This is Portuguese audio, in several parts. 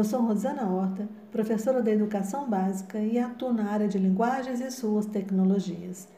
Eu sou Rosana Horta, professora da Educação Básica e atuo na área de linguagens e suas tecnologias.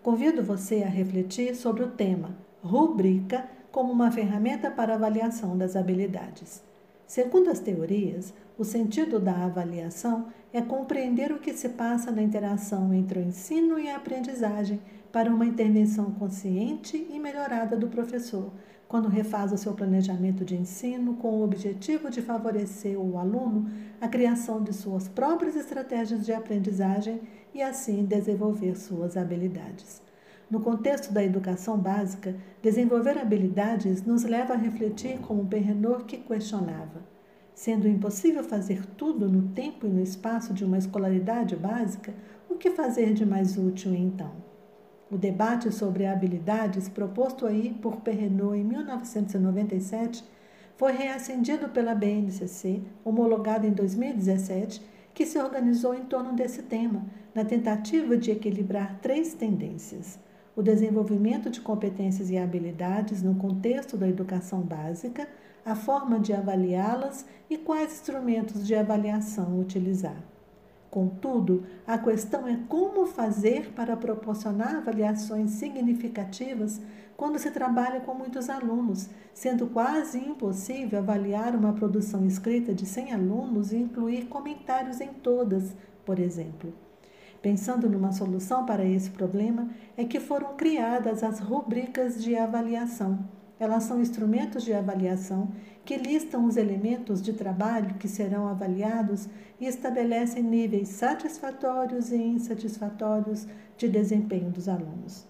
Convido você a refletir sobre o tema rubrica como uma ferramenta para avaliação das habilidades. Segundo as teorias, o sentido da avaliação é compreender o que se passa na interação entre o ensino e a aprendizagem para uma intervenção consciente e melhorada do professor, quando refaz o seu planejamento de ensino com o objetivo de favorecer o aluno a criação de suas próprias estratégias de aprendizagem e assim desenvolver suas habilidades. No contexto da educação básica, desenvolver habilidades nos leva a refletir como Perrenot que questionava. Sendo impossível fazer tudo no tempo e no espaço de uma escolaridade básica, o que fazer de mais útil então? O debate sobre habilidades proposto aí por Perrenot em 1997 foi reacendido pela BNCC, homologado em 2017, que se organizou em torno desse tema, na tentativa de equilibrar três tendências: o desenvolvimento de competências e habilidades no contexto da educação básica, a forma de avaliá-las e quais instrumentos de avaliação utilizar. Contudo, a questão é como fazer para proporcionar avaliações significativas quando se trabalha com muitos alunos, sendo quase impossível avaliar uma produção escrita de 100 alunos e incluir comentários em todas, por exemplo. Pensando numa solução para esse problema, é que foram criadas as rubricas de avaliação elas são instrumentos de avaliação que listam os elementos de trabalho que serão avaliados e estabelecem níveis satisfatórios e insatisfatórios de desempenho dos alunos.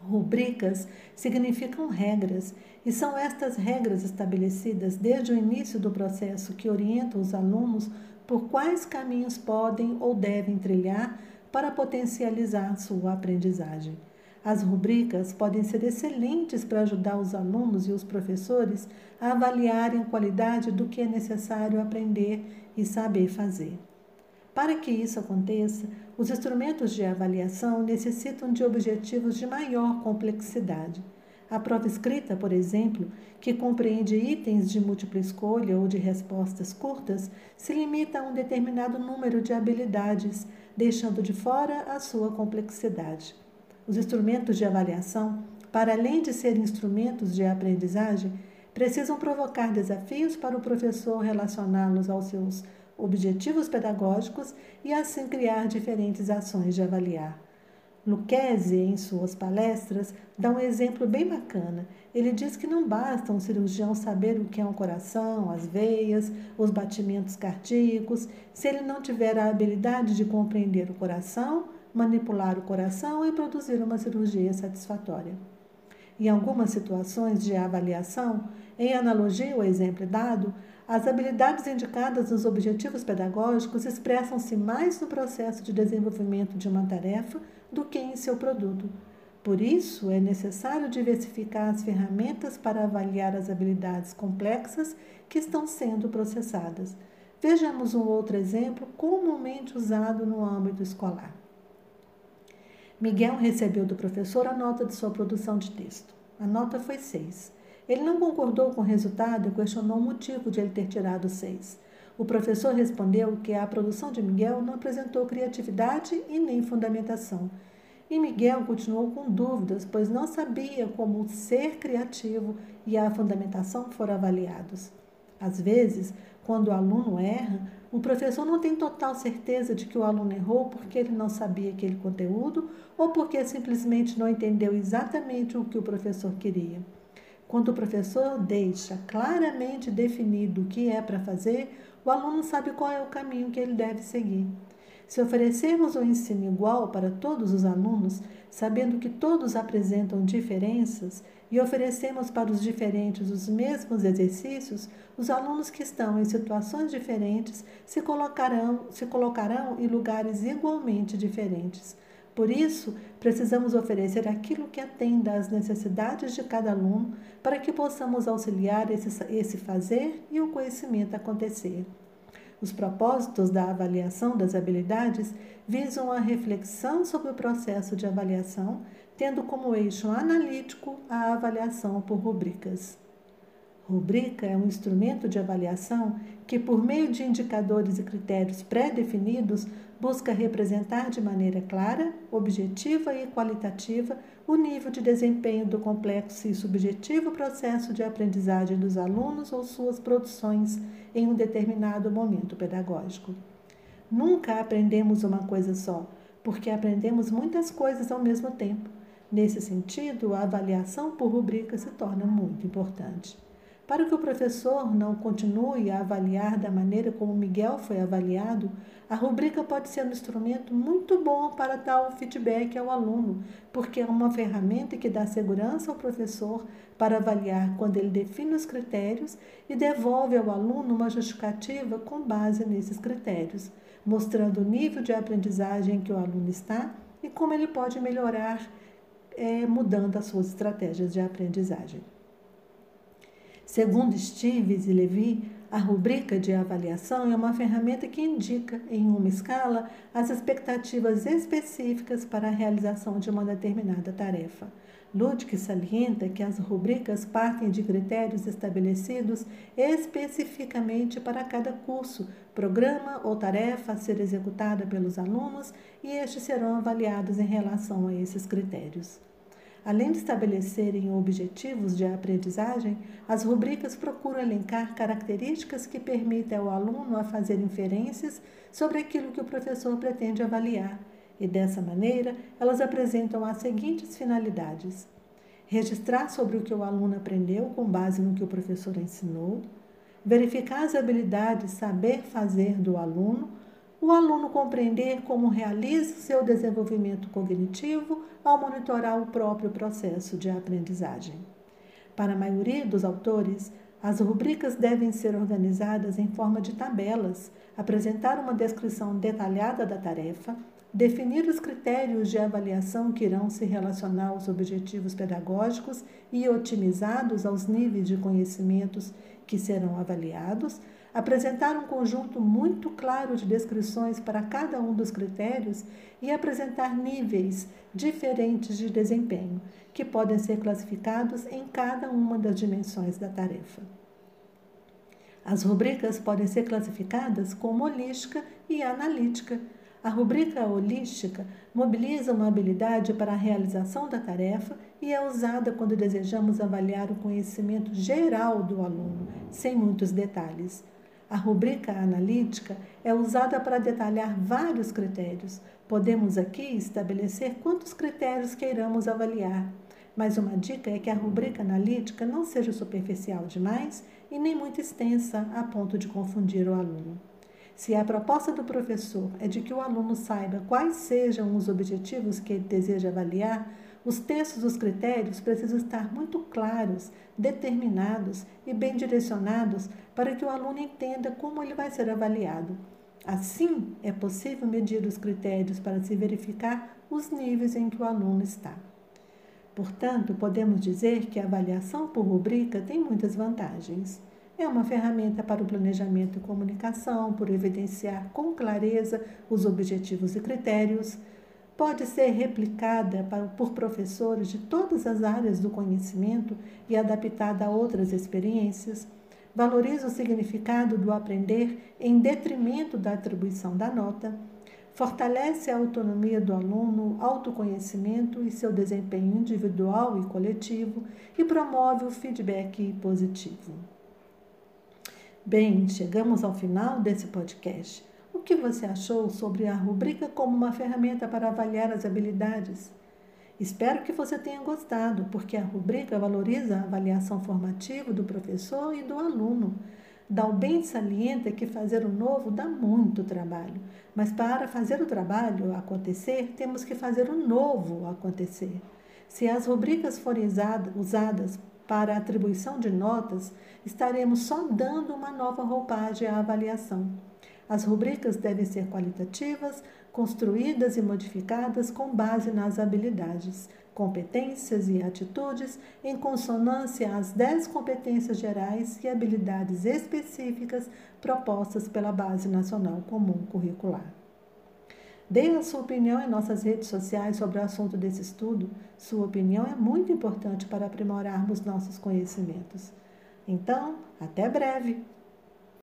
Rubricas significam regras, e são estas regras estabelecidas desde o início do processo que orientam os alunos por quais caminhos podem ou devem trilhar para potencializar sua aprendizagem. As rubricas podem ser excelentes para ajudar os alunos e os professores a avaliarem a qualidade do que é necessário aprender e saber fazer. Para que isso aconteça, os instrumentos de avaliação necessitam de objetivos de maior complexidade. A prova escrita, por exemplo, que compreende itens de múltipla escolha ou de respostas curtas, se limita a um determinado número de habilidades, deixando de fora a sua complexidade. Os instrumentos de avaliação, para além de serem instrumentos de aprendizagem, precisam provocar desafios para o professor relacioná-los aos seus objetivos pedagógicos e assim criar diferentes ações de avaliar. Lucchese, em suas palestras, dá um exemplo bem bacana. Ele diz que não basta um cirurgião saber o que é um coração, as veias, os batimentos cardíacos, se ele não tiver a habilidade de compreender o coração, manipular o coração e produzir uma cirurgia satisfatória. Em algumas situações de avaliação, em analogia ao exemplo dado, as habilidades indicadas nos objetivos pedagógicos expressam-se mais no processo de desenvolvimento de uma tarefa do que em seu produto. Por isso, é necessário diversificar as ferramentas para avaliar as habilidades complexas que estão sendo processadas. Vejamos um outro exemplo comumente usado no âmbito escolar. Miguel recebeu do professor a nota de sua produção de texto. A nota foi seis. Ele não concordou com o resultado e questionou o motivo de ele ter tirado seis. O professor respondeu que a produção de Miguel não apresentou criatividade e nem fundamentação. E Miguel continuou com dúvidas, pois não sabia como o ser criativo e a fundamentação foram avaliados. Às vezes, quando o aluno erra, o professor não tem total certeza de que o aluno errou porque ele não sabia aquele conteúdo ou porque simplesmente não entendeu exatamente o que o professor queria. Quando o professor deixa claramente definido o que é para fazer, o aluno sabe qual é o caminho que ele deve seguir. Se oferecermos um ensino igual para todos os alunos, sabendo que todos apresentam diferenças, e oferecemos para os diferentes os mesmos exercícios, os alunos que estão em situações diferentes se colocarão, se colocarão em lugares igualmente diferentes. Por isso, precisamos oferecer aquilo que atenda às necessidades de cada aluno para que possamos auxiliar esse, esse fazer e o conhecimento acontecer. Os propósitos da avaliação das habilidades visam a reflexão sobre o processo de avaliação, tendo como eixo analítico a avaliação por rubricas. Rubrica é um instrumento de avaliação que, por meio de indicadores e critérios pré-definidos, busca representar de maneira clara, objetiva e qualitativa o nível de desempenho do complexo e subjetivo processo de aprendizagem dos alunos ou suas produções em um determinado momento pedagógico. Nunca aprendemos uma coisa só, porque aprendemos muitas coisas ao mesmo tempo. Nesse sentido, a avaliação por rubrica se torna muito importante. Para que o professor não continue a avaliar da maneira como Miguel foi avaliado, a rubrica pode ser um instrumento muito bom para dar o feedback ao aluno, porque é uma ferramenta que dá segurança ao professor para avaliar quando ele define os critérios e devolve ao aluno uma justificativa com base nesses critérios mostrando o nível de aprendizagem em que o aluno está e como ele pode melhorar é, mudando as suas estratégias de aprendizagem. Segundo Stives e Levi, a rubrica de avaliação é uma ferramenta que indica, em uma escala, as expectativas específicas para a realização de uma determinada tarefa. Ludwig salienta que as rubricas partem de critérios estabelecidos especificamente para cada curso, programa ou tarefa a ser executada pelos alunos e estes serão avaliados em relação a esses critérios. Além de estabelecerem objetivos de aprendizagem, as rubricas procuram elencar características que permitem ao aluno a fazer inferências sobre aquilo que o professor pretende avaliar e dessa maneira elas apresentam as seguintes finalidades: registrar sobre o que o aluno aprendeu com base no que o professor ensinou, verificar as habilidades saber fazer do aluno, o aluno compreender como realiza seu desenvolvimento cognitivo ao monitorar o próprio processo de aprendizagem. Para a maioria dos autores, as rubricas devem ser organizadas em forma de tabelas, apresentar uma descrição detalhada da tarefa, definir os critérios de avaliação que irão se relacionar aos objetivos pedagógicos e otimizados aos níveis de conhecimentos que serão avaliados, apresentar um conjunto muito claro de descrições para cada um dos critérios e apresentar níveis diferentes de desempenho, que podem ser classificados em cada uma das dimensões da tarefa. As rubricas podem ser classificadas como holística e analítica a rubrica holística mobiliza uma habilidade para a realização da tarefa e é usada quando desejamos avaliar o conhecimento geral do aluno, sem muitos detalhes. A rubrica analítica é usada para detalhar vários critérios. Podemos aqui estabelecer quantos critérios queiramos avaliar. Mas uma dica é que a rubrica analítica não seja superficial demais e nem muito extensa a ponto de confundir o aluno. Se a proposta do professor é de que o aluno saiba quais sejam os objetivos que ele deseja avaliar, os textos dos critérios precisam estar muito claros, determinados e bem direcionados para que o aluno entenda como ele vai ser avaliado. Assim, é possível medir os critérios para se verificar os níveis em que o aluno está. Portanto, podemos dizer que a avaliação por rubrica tem muitas vantagens. É uma ferramenta para o planejamento e comunicação, por evidenciar com clareza os objetivos e critérios. Pode ser replicada por professores de todas as áreas do conhecimento e adaptada a outras experiências. Valoriza o significado do aprender em detrimento da atribuição da nota. Fortalece a autonomia do aluno, autoconhecimento e seu desempenho individual e coletivo e promove o feedback positivo. Bem, chegamos ao final desse podcast. Que você achou sobre a rubrica como uma ferramenta para avaliar as habilidades? Espero que você tenha gostado, porque a rubrica valoriza a avaliação formativa do professor e do aluno. Dalben salienta que fazer o novo dá muito trabalho, mas para fazer o trabalho acontecer, temos que fazer o novo acontecer. Se as rubricas forem usadas para atribuição de notas, estaremos só dando uma nova roupagem à avaliação. As rubricas devem ser qualitativas, construídas e modificadas com base nas habilidades, competências e atitudes em consonância às 10 competências gerais e habilidades específicas propostas pela Base Nacional Comum Curricular. Dê a sua opinião em nossas redes sociais sobre o assunto desse estudo. Sua opinião é muito importante para aprimorarmos nossos conhecimentos. Então, até breve!